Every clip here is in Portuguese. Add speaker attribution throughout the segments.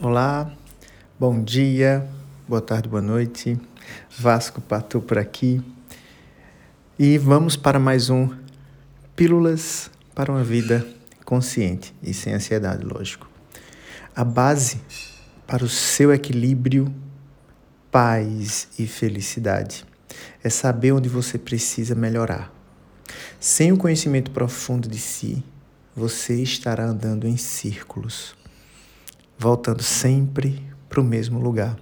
Speaker 1: Olá, bom dia, boa tarde, boa noite. Vasco Patu por aqui. E vamos para mais um Pílulas para uma Vida Consciente e sem ansiedade, lógico. A base para o seu equilíbrio, paz e felicidade é saber onde você precisa melhorar. Sem o conhecimento profundo de si, você estará andando em círculos voltando sempre para o mesmo lugar.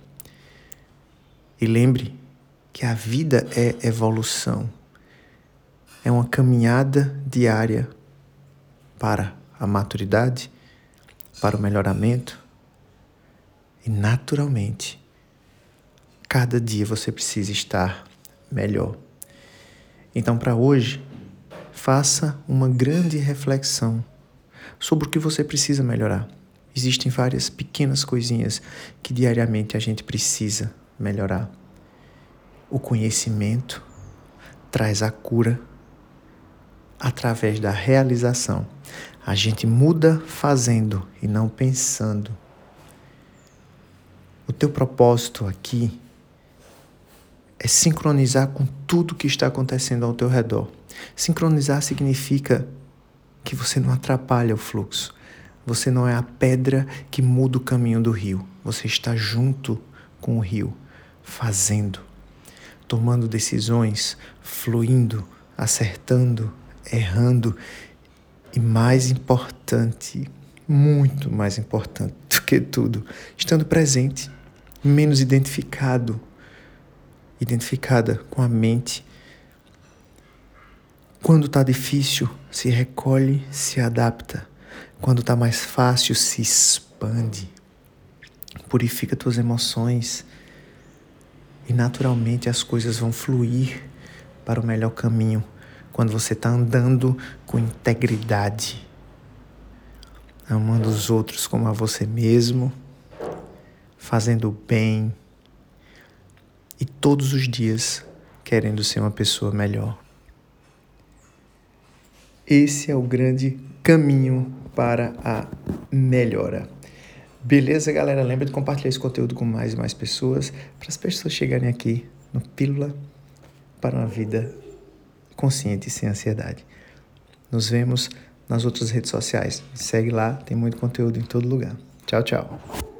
Speaker 1: E lembre que a vida é evolução, é uma caminhada diária para a maturidade, para o melhoramento e, naturalmente, cada dia você precisa estar melhor. Então, para hoje, faça uma grande reflexão sobre o que você precisa melhorar. Existem várias pequenas coisinhas que diariamente a gente precisa melhorar. O conhecimento traz a cura através da realização. A gente muda fazendo e não pensando. O teu propósito aqui é sincronizar com tudo que está acontecendo ao teu redor. Sincronizar significa que você não atrapalha o fluxo. Você não é a pedra que muda o caminho do rio. Você está junto com o rio, fazendo, tomando decisões, fluindo, acertando, errando e mais importante, muito mais importante do que tudo, estando presente, menos identificado, identificada com a mente. Quando está difícil, se recolhe, se adapta quando está mais fácil, se expande. Purifica tuas emoções e naturalmente as coisas vão fluir para o melhor caminho quando você está andando com integridade, amando os outros como a você mesmo, fazendo o bem e todos os dias querendo ser uma pessoa melhor. Esse é o grande caminho para a melhora. Beleza, galera? Lembra de compartilhar esse conteúdo com mais e mais pessoas para as pessoas chegarem aqui no Pílula para uma vida consciente e sem ansiedade. Nos vemos nas outras redes sociais. segue lá, tem muito conteúdo em todo lugar. Tchau, tchau.